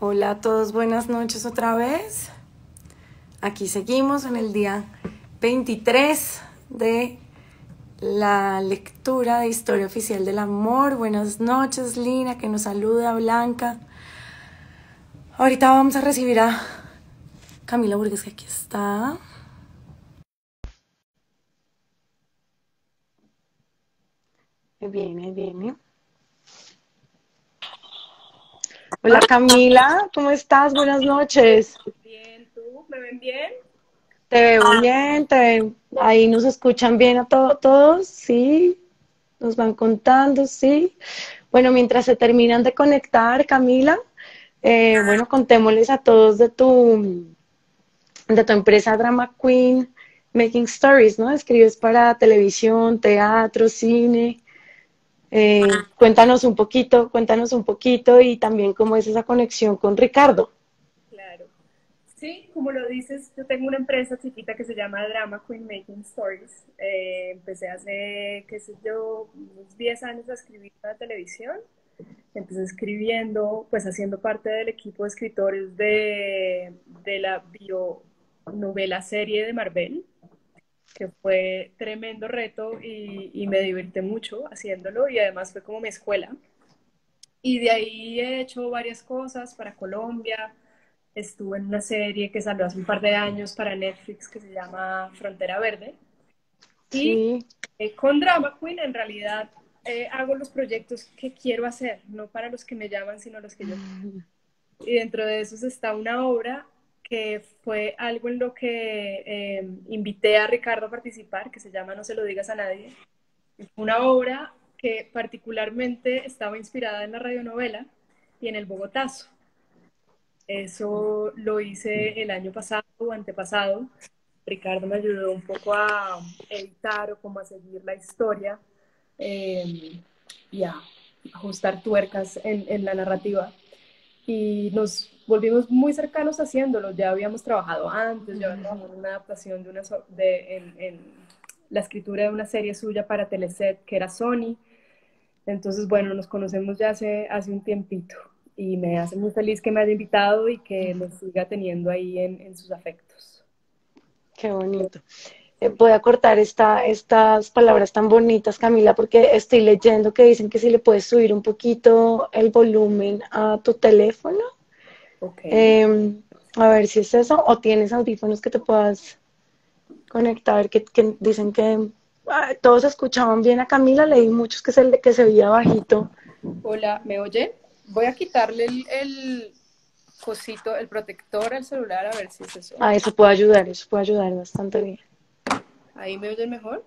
Hola a todos, buenas noches otra vez. Aquí seguimos en el día 23 de la lectura de Historia Oficial del Amor. Buenas noches, Lina, que nos saluda, Blanca. Ahorita vamos a recibir a Camila Burgues, que aquí está. Viene, viene. Hola Camila, ¿cómo estás? Buenas noches. Bien, ¿tú? ¿Me ven bien? Te veo bien, te ahí nos escuchan bien a todos, sí, nos van contando, sí. Bueno, mientras se terminan de conectar, Camila, eh, bueno, contémosles a todos de tu, de tu empresa Drama Queen Making Stories, ¿no? Escribes para televisión, teatro, cine. Eh, cuéntanos un poquito, cuéntanos un poquito y también cómo es esa conexión con Ricardo. Claro. Sí, como lo dices, yo tengo una empresa chiquita que se llama Drama Queen Making Stories. Eh, empecé hace, qué sé yo, unos 10 años a escribir para televisión. Empecé escribiendo, pues haciendo parte del equipo de escritores de, de la bionovela serie de Marvel que fue tremendo reto y, me divertí mucho haciéndolo y además fue como mi escuela. Y de ahí he hecho varias cosas para Colombia. Estuve en una serie que salió hace un par de años para Netflix que se llama Frontera Verde. Y eh, con Drama Queen en realidad eh, hago los proyectos que quiero hacer, no para los que me llaman, sino los que yo... Mm. Y dentro de esos está una obra que fue algo en lo que eh, invité a Ricardo a participar, que se llama No se lo digas a nadie. Una obra que particularmente estaba inspirada en la radionovela y en el Bogotazo. Eso lo hice el año pasado o antepasado. Ricardo me ayudó un poco a editar o como a seguir la historia eh, y a ajustar tuercas en la narrativa. Y nos volvimos muy cercanos haciéndolo. Ya habíamos trabajado antes, ya habíamos trabajado en una adaptación de una, de, en, la escritura de una serie suya para Teleset, que era Sony. Entonces, bueno, nos conocemos ya hace, hace un tiempito y me hace muy feliz que me haya invitado y que me siga teniendo ahí en, en sus afectos. Qué bonito. Eh, voy a cortar esta, estas palabras tan bonitas, Camila, porque estoy leyendo que dicen que si le puedes subir un poquito el volumen a tu teléfono. Em, a ver si es eso, o tienes audífonos que te puedas conectar, que, dicen que ah, todos escuchaban bien a Camila, leí muchos que se, que se veía bajito. Hola, ¿me oye? Voy a quitarle el, cosito, el protector al celular, a ver si es eso. Ah, eso puede ayudar, eso puede ayudar bastante bien. ¿Ahí me oyen mejor?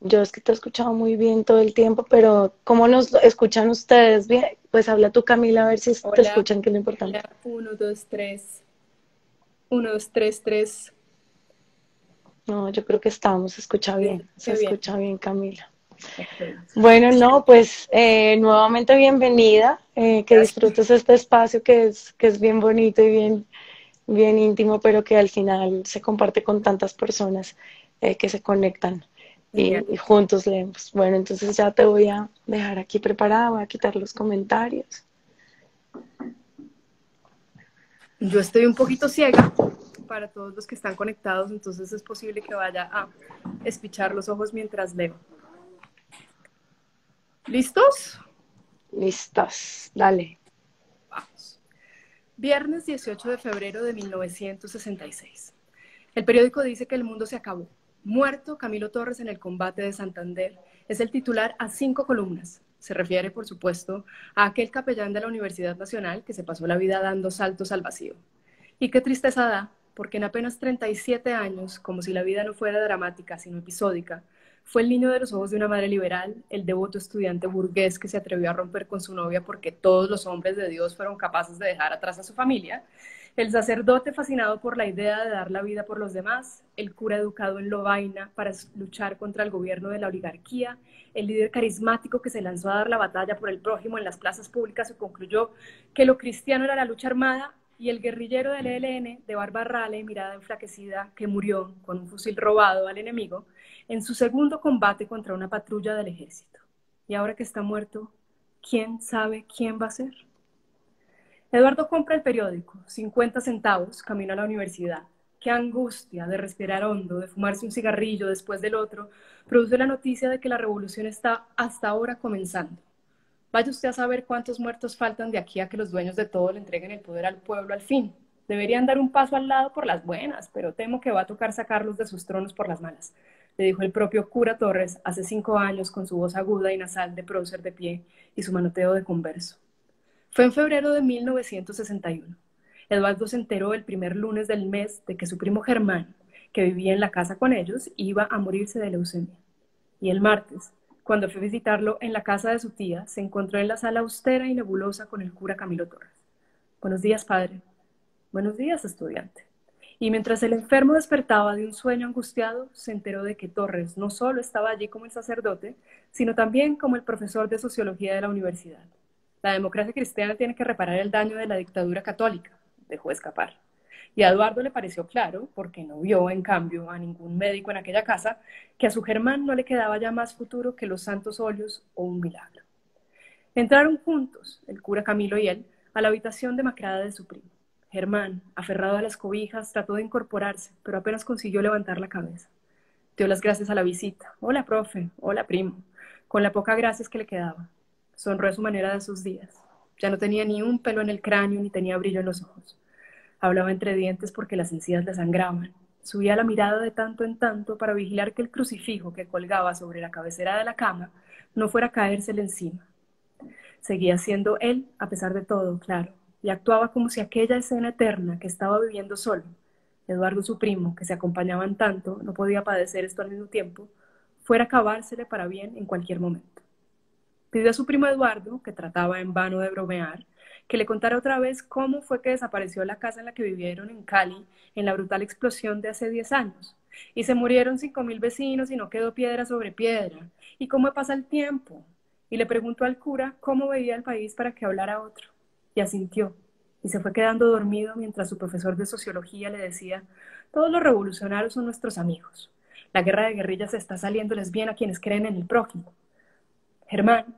Yo es que te he escuchado muy bien todo el tiempo, pero ¿cómo nos escuchan ustedes? Bien, pues habla tú, Camila, a ver si te escuchan, que es lo importante. Hola, uno, dos, tres. Uno, dos, tres, tres. No, yo creo que estamos, se escucha bien, se escucha bien, Camila. Bueno, no, pues eh, nuevamente bienvenida, eh, que disfrutes este espacio que es, que es bien bonito y bien, bien íntimo, pero que al final se comparte con tantas personas eh, que se conectan y, juntos leemos. Bueno, entonces ya te voy a dejar aquí preparada, voy a quitar los comentarios. Yo estoy un poquito ciega para todos los que están conectados, entonces es posible que vaya a espichar los ojos mientras leo. ¿Listos? Listos, dale. Vamos. Viernes 18 de febrero de 1966. El periódico dice que el mundo se acabó Muerto Camilo Torres en el combate de Santander es el titular a cinco columnas. Se refiere, por supuesto, a aquel capellán de la Universidad Nacional que se pasó la vida dando saltos al vacío. Y qué tristeza da, porque en apenas 37 años, como si la vida no fuera dramática, sino episódica, fue el niño de los ojos de una madre liberal, el devoto estudiante burgués que se atrevió a romper con su novia porque todos los hombres de Dios fueron capaces de dejar atrás a su familia, el sacerdote fascinado por la idea de dar la vida por los demás, el cura educado en Lovaina para luchar contra el gobierno de la oligarquía, el líder carismático que se lanzó a dar la batalla por el prójimo en las plazas públicas y concluyó que lo cristiano era la lucha armada, y el guerrillero del ELN de barba rala y mirada enflaquecida que murió con un fusil robado al enemigo en su segundo combate contra una patrulla del ejército. Y ahora que está muerto, ¿quién sabe quién va a ser? Eduardo compra el periódico, 50 centavos, camino a la universidad. Qué angustia de respirar hondo, de fumarse un cigarrillo después del otro, produce la noticia de que la revolución está hasta ahora comenzando. Vaya usted a saber cuántos muertos faltan de aquí a que los dueños de todo le entreguen el poder al pueblo al fin. Deberían dar un paso al lado por las buenas, pero temo que va a tocar sacarlos de sus tronos por las malas, le dijo el propio cura Torres hace cinco años con su voz aguda y nasal de prócer de pie y su manoteo de converso. Fue en febrero de 1961. Eduardo se enteró el primer lunes del mes de que su primo Germán, que vivía en la casa con ellos, iba a morirse de leucemia. Y el martes, cuando fue a visitarlo en la casa de su tía, se encontró en la sala austera y nebulosa con el cura Camilo Torres. Buenos días, padre. Buenos días, estudiante. Y mientras el enfermo despertaba de un sueño angustiado, se enteró de que Torres no solo estaba allí como el sacerdote, sino también como el profesor de sociología de la universidad. La democracia cristiana tiene que reparar el daño de la dictadura católica, dejó escapar. Y a Eduardo le pareció claro, porque no vio, en cambio, a ningún médico en aquella casa, que a su Germán no le quedaba ya más futuro que los santos óleos o un milagro. Entraron juntos, el cura Camilo y él, a la habitación demacrada de su primo. Germán, aferrado a las cobijas, trató de incorporarse, pero apenas consiguió levantar la cabeza. Dio las gracias a la visita. Hola, profe. Hola, primo. Con la poca gracias que le quedaba. Sonrió a su manera de sus días. Ya no tenía ni un pelo en el cráneo ni tenía brillo en los ojos. Hablaba entre dientes porque las encías le sangraban. Subía la mirada de tanto en tanto para vigilar que el crucifijo que colgaba sobre la cabecera de la cama no fuera a caérsele encima. Seguía siendo él, a pesar de todo, claro, y actuaba como si aquella escena eterna que estaba viviendo solo, Eduardo su primo, que se acompañaban tanto, no podía padecer esto al mismo tiempo, fuera a acabársele para bien en cualquier momento. Pidió a su primo Eduardo, que trataba en vano de bromear, que le contara otra vez cómo fue que desapareció la casa en la que vivieron en Cali en la brutal explosión de hace 10 años. Y se murieron cinco mil vecinos y no quedó piedra sobre piedra. ¿Y cómo pasa el tiempo? Y le preguntó al cura cómo veía el país para que hablara otro. Y asintió. Y se fue quedando dormido mientras su profesor de sociología le decía, todos los revolucionarios son nuestros amigos. La guerra de guerrillas está saliéndoles bien a quienes creen en el prójimo. Germán,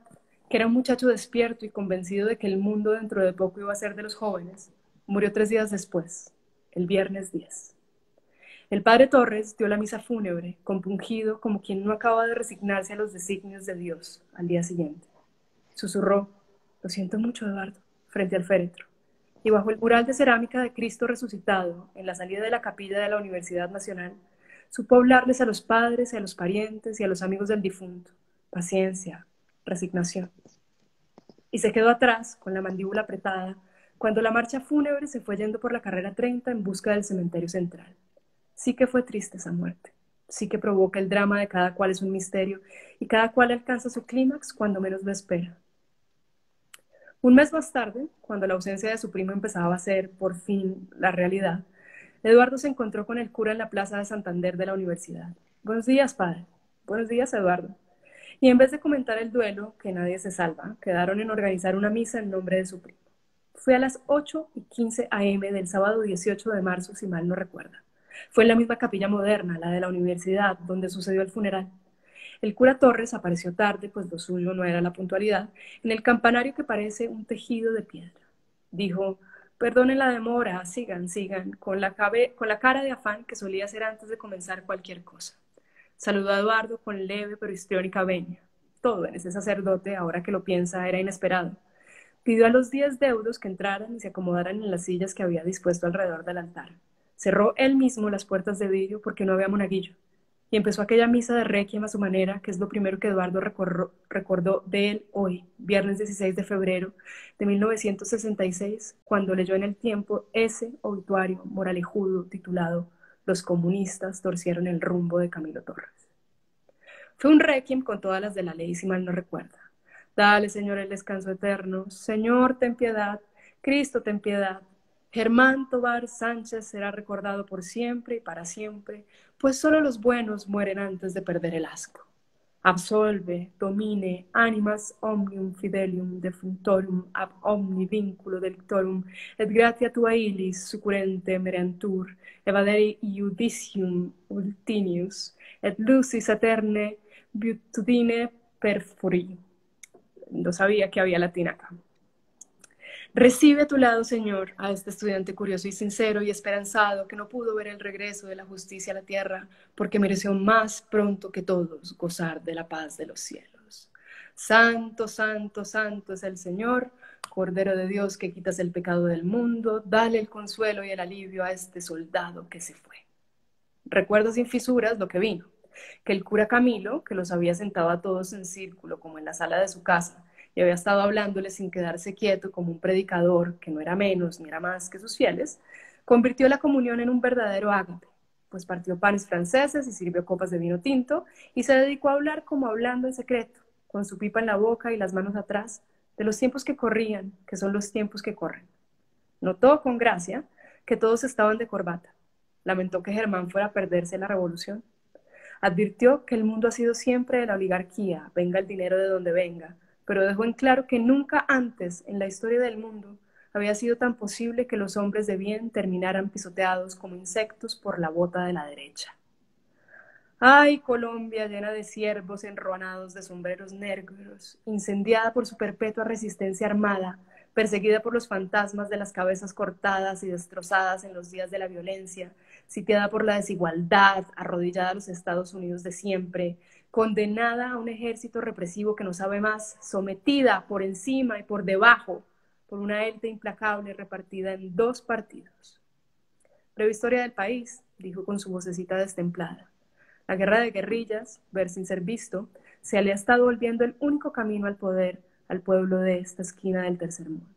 que era un muchacho despierto y convencido de que el mundo dentro de poco iba a ser de los jóvenes, murió tres días después, el viernes 10. El padre Torres dio la misa fúnebre, compungido como quien no acaba de resignarse a los designios de Dios al día siguiente. Susurró, lo siento mucho, Eduardo, frente al féretro, y bajo el mural de cerámica de Cristo resucitado, en la salida de la capilla de la Universidad Nacional, supo hablarles a los padres y a los parientes y a los amigos del difunto. Paciencia, resignación. Y se quedó atrás, con la mandíbula apretada, cuando la marcha fúnebre se fue yendo por la carrera 30 en busca del cementerio central. Sí que fue triste esa muerte. Sí que provoca el drama de cada cual es un misterio y cada cual alcanza su clímax cuando menos lo espera. Un mes más tarde, cuando la ausencia de su primo empezaba a ser, por fin, la realidad, Eduardo se encontró con el cura en la plaza de Santander de la universidad. Buenos días, padre. Buenos días, Eduardo. Y en vez de comentar el duelo, que nadie se salva, quedaron en organizar una misa en nombre de su primo. Fue a las 8 y 15 am del sábado 18 de marzo, si mal no recuerda. Fue en la misma capilla moderna, la de la universidad, donde sucedió el funeral. El cura Torres apareció tarde, pues lo suyo no era la puntualidad, en el campanario que parece un tejido de piedra. Dijo, perdonen la demora, sigan, sigan, con la, con la cara de afán que solía hacer antes de comenzar cualquier cosa. Saludó a Eduardo con leve pero histriónica veña. Todo en ese sacerdote, ahora que lo piensa, era inesperado. Pidió a los diez deudos que entraran y se acomodaran en las sillas que había dispuesto alrededor del altar. Cerró él mismo las puertas de vidrio porque no había monaguillo. Y empezó aquella misa de requiem a su manera, que es lo primero que Eduardo recordó de él hoy, viernes 16 de febrero de 1966, cuando leyó en el tiempo ese obituario moralejudo titulado Los comunistas torcieron el rumbo de Camilo Torres. Fue un requiem con todas las de la ley, si mal no recuerda. Dale, Señor, el descanso eterno. Señor, ten piedad. Cristo, ten piedad. Germán Tobar Sánchez será recordado por siempre y para siempre, pues solo los buenos mueren antes de perder el asco. Absolve, domine, animas omnium fidelium defuntorum ab omni vinculo delictorum, et gratia tua ilis succurrente merentur, evadere iudicium ultinius, et lucis aterne virtudine perfuri. No sabía que había latín acá. Recibe a tu lado, Señor, a este estudiante curioso y sincero y esperanzado que no pudo ver el regreso de la justicia a la tierra porque mereció más pronto que todos gozar de la paz de los cielos. Santo, santo, santo es el Señor, Cordero de Dios que quitas el pecado del mundo, dale el consuelo y el alivio a este soldado que se fue. Recuerdo sin fisuras lo que vino, que el cura Camilo, que los había sentado a todos en círculo como en la sala de su casa, y había estado hablándole sin quedarse quieto como un predicador que no era menos ni era más que sus fieles, convirtió la comunión en un verdadero ágape, pues partió panes franceses y sirvió copas de vino tinto y se dedicó a hablar como hablando en secreto, con su pipa en la boca y las manos atrás, de los tiempos que corrían, que son los tiempos que corren. Notó con gracia que todos estaban de corbata. Lamentó que Germán fuera a perderse la revolución. Advirtió que el mundo ha sido siempre de la oligarquía, venga el dinero de donde venga, pero dejó en claro que nunca antes en la historia del mundo había sido tan posible que los hombres de bien terminaran pisoteados como insectos por la bota de la derecha. Ay, Colombia llena de siervos enruanados de sombreros negros, incendiada por su perpetua resistencia armada, perseguida por los fantasmas de las cabezas cortadas y destrozadas en los días de la violencia, sitiada por la desigualdad, arrodillada a los Estados Unidos de siempre, condenada a un ejército represivo que no sabe más, sometida por encima y por debajo por una élite implacable repartida en dos partidos. Breve historia del país, dijo con su vocecita destemplada. La guerra de guerrillas, ver sin ser visto, se le ha estado volviendo el único camino al poder al pueblo de esta esquina del tercer mundo.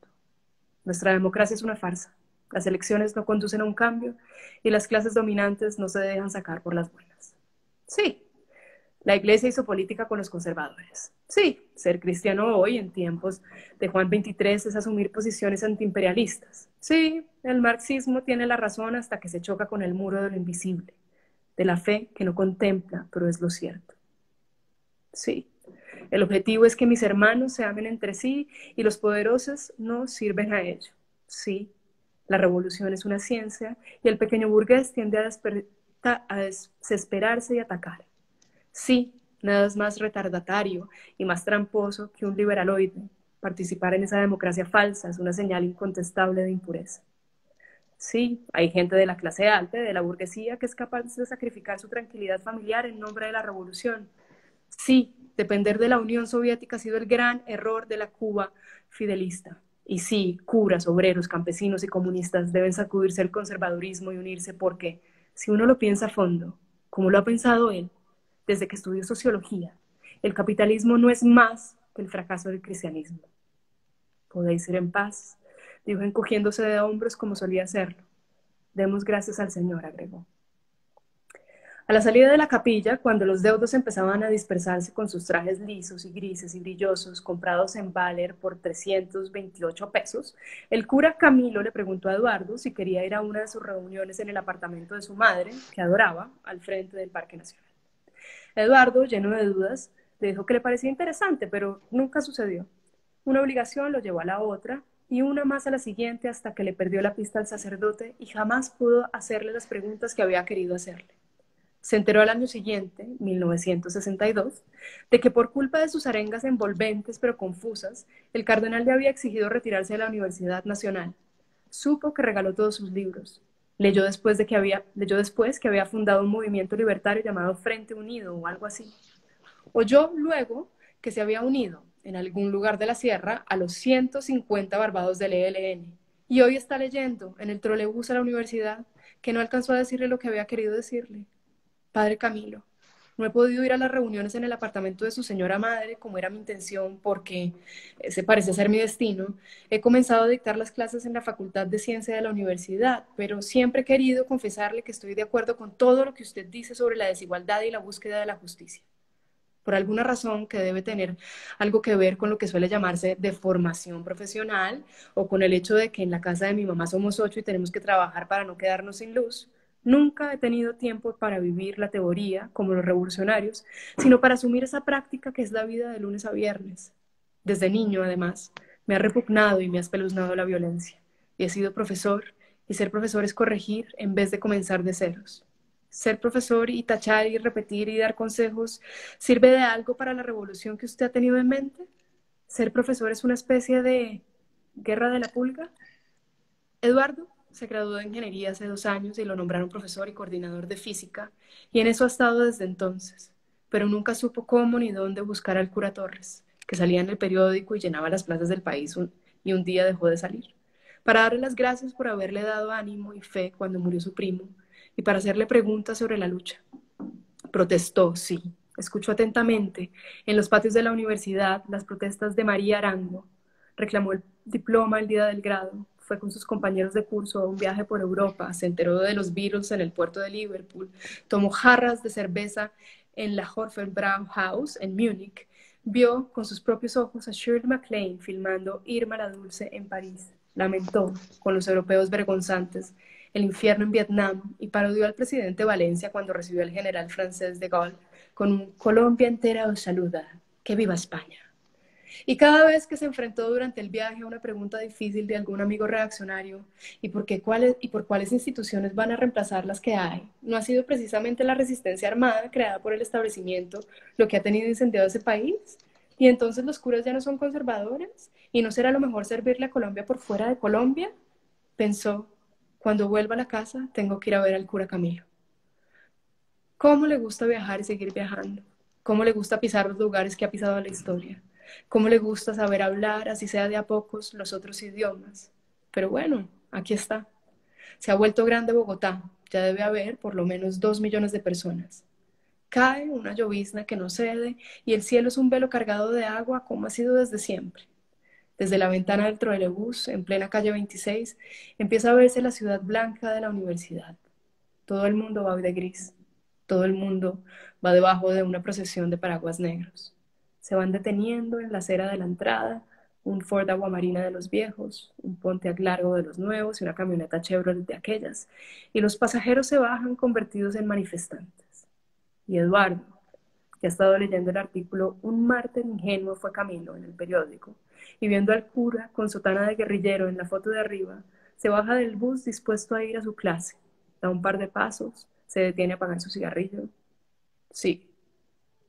Nuestra democracia es una farsa. Las elecciones no conducen a un cambio y las clases dominantes no se dejan sacar por las buenas. Sí, la Iglesia hizo política con los conservadores. Sí, ser cristiano hoy, en tiempos de Juan XXIII, es asumir posiciones antiimperialistas. Sí, el marxismo tiene la razón hasta que se choca con el muro de lo invisible, de la fe que no contempla, pero es lo cierto. Sí, el objetivo es que mis hermanos se amen entre sí y los poderosos no sirven a ello. Sí, la revolución es una ciencia y el pequeño burgués tiende a, a desesperarse y atacar. Sí, nada es más retardatario y más tramposo que un liberaloide. Participar en esa democracia falsa es una señal incontestable de impureza. Sí, hay gente de la clase alta, de la burguesía, que es capaz de sacrificar su tranquilidad familiar en nombre de la revolución. Sí, depender de la Unión Soviética ha sido el gran error de la Cuba fidelista. Y sí, curas, obreros, campesinos y comunistas deben sacudirse el conservadurismo y unirse porque, si uno lo piensa a fondo, como lo ha pensado él, desde que estudió sociología, el capitalismo no es más que el fracaso del cristianismo. Podéis ir en paz, dijo encogiéndose de hombros como solía hacerlo. Demos gracias al Señor, agregó. A la salida de la capilla, cuando los deudos empezaban a dispersarse con sus trajes lisos y grises y brillosos comprados en Valer por 328 pesos, el cura Camilo le preguntó a Eduardo si quería ir a una de sus reuniones en el apartamento de su madre, que adoraba, al frente del Parque Nacional. Eduardo, lleno de dudas, dijo que le parecía interesante, pero nunca sucedió. Una obligación lo llevó a la otra y una más a la siguiente hasta que le perdió la pista al sacerdote y jamás pudo hacerle las preguntas que había querido hacerle. Se enteró al año siguiente, 1962, de que por culpa de sus arengas envolventes pero confusas, el cardenal le había exigido retirarse de la Universidad Nacional. Supo que regaló todos sus libros, Leyó después, de que había, leyó después que había fundado un movimiento libertario llamado Frente Unido o algo así. Oyó luego que se había unido en algún lugar de la sierra a los 150 barbados del ELN. Y hoy está leyendo en el trolebús a la universidad que no alcanzó a decirle lo que había querido decirle. Padre Camilo, no he podido ir a las reuniones en el apartamento de su señora madre, como era mi intención, porque ese parece ser mi destino. He comenzado a dictar las clases en la Facultad de Ciencia de la universidad, pero siempre he querido confesarle que estoy de acuerdo con todo lo que usted dice sobre la desigualdad y la búsqueda de la justicia. Por alguna razón que debe tener algo que ver con lo que suele llamarse deformación profesional o con el hecho de que en la casa de mi mamá somos ocho y tenemos que trabajar para no quedarnos sin luz Nunca he tenido tiempo para vivir la teoría, como los revolucionarios, sino para asumir esa práctica que es la vida de lunes a viernes. Desde niño, además, me ha repugnado y me ha espeluznado la violencia. Y he sido profesor, y ser profesor es corregir en vez de comenzar de ceros. Ser profesor y tachar y repetir y dar consejos sirve de algo para la revolución que usted ha tenido en mente. Ser profesor es una especie de Guerra de la Pulga. Eduardo se graduó de ingeniería hace dos años y lo nombraron profesor y coordinador de física, y en eso ha estado desde entonces, pero nunca supo cómo ni dónde buscar al cura Torres, que salía en el periódico y llenaba las plazas del país y un día dejó de salir, para darle las gracias por haberle dado ánimo y fe cuando murió su primo, y para hacerle preguntas sobre la lucha. Protestó, sí, escuchó atentamente en los patios de la universidad las protestas de María Arango, reclamó el diploma el día del grado, fue con sus compañeros de curso a un viaje por Europa, se enteró de los virus en el puerto de Liverpool, tomó jarras de cerveza en la House en Múnich, vio con sus propios ojos a Shirley MacLaine filmando Irma la Dulce en París, lamentó con los europeos vergonzantes el infierno en Vietnam y parodió al presidente Valencia cuando recibió al general francés de Gaulle con Colombia entera os saluda, que viva España. Y cada vez que se enfrentó durante el viaje a una pregunta difícil de algún amigo reaccionario, ¿y por, qué, cuáles, ¿y por cuáles instituciones van a reemplazar las que hay? No ha sido precisamente la resistencia armada creada por el establecimiento lo que ha tenido incendiado ese país. Y entonces los curas ya no son conservadores. ¿Y no será lo mejor servirle a Colombia por fuera de Colombia? Pensó, cuando vuelva a la casa tengo que ir a ver al cura Camilo. ¿Cómo le gusta viajar y seguir viajando? ¿Cómo le gusta pisar los lugares que ha pisado la historia? Cómo le gusta saber hablar, así sea de a pocos, los otros idiomas. Pero bueno, aquí está. Se ha vuelto grande Bogotá, ya debe haber por lo menos dos millones de personas. Cae una llovizna que no cede y el cielo es un velo cargado de agua como ha sido desde siempre. Desde la ventana del troilebús, en plena calle 26, empieza a verse la ciudad blanca de la universidad. Todo el mundo va de gris. Todo el mundo va debajo de una procesión de paraguas negros. Se van deteniendo en la acera de la entrada, un Ford Aguamarina de los viejos, un Pontiac largo de los nuevos y una camioneta Chevrolet de aquellas, y los pasajeros se bajan convertidos en manifestantes. Y Eduardo, que ha estado leyendo el artículo Un mártir ingenuo fue Camilo en el periódico, y viendo al cura con sotana de guerrillero en la foto de arriba, se baja del bus dispuesto a ir a su clase, da un par de pasos, se detiene a pagar su cigarrillo. Sí,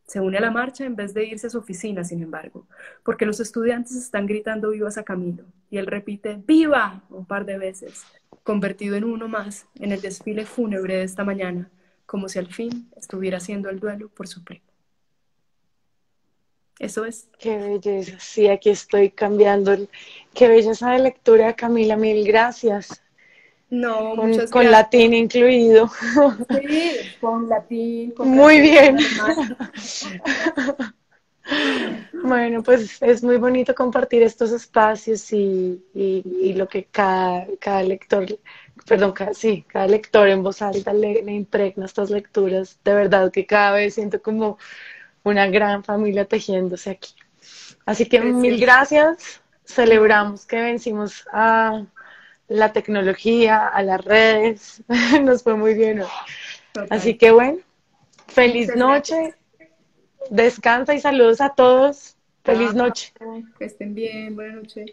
se une a la marcha en vez de irse a su oficina, sin embargo, porque los estudiantes están gritando vivas a Camilo y él repite ¡Viva! un par de veces, convertido en uno más en el desfile fúnebre de esta mañana, como si al fin estuviera haciendo el duelo por su primo. Eso es. Qué belleza. Sí, aquí estoy cambiando. Qué belleza de lectura, Camila. Mil gracias. No, con, con latín incluido. Sí, con latín. muy bien. bueno, pues es muy bonito compartir estos espacios y, y, lo que cada, cada lector, perdón, cada, sí, cada lector en voz alta le, le impregna estas lecturas. De verdad que cada vez siento como una gran familia tejiéndose aquí. Así que mil gracias. Celebramos que vencimos a la tecnología, a las redes. Nos fue muy bien. Así que bueno, feliz noche. Descansa y saludos a todos. Feliz noche. Que estén bien. Buenas noches.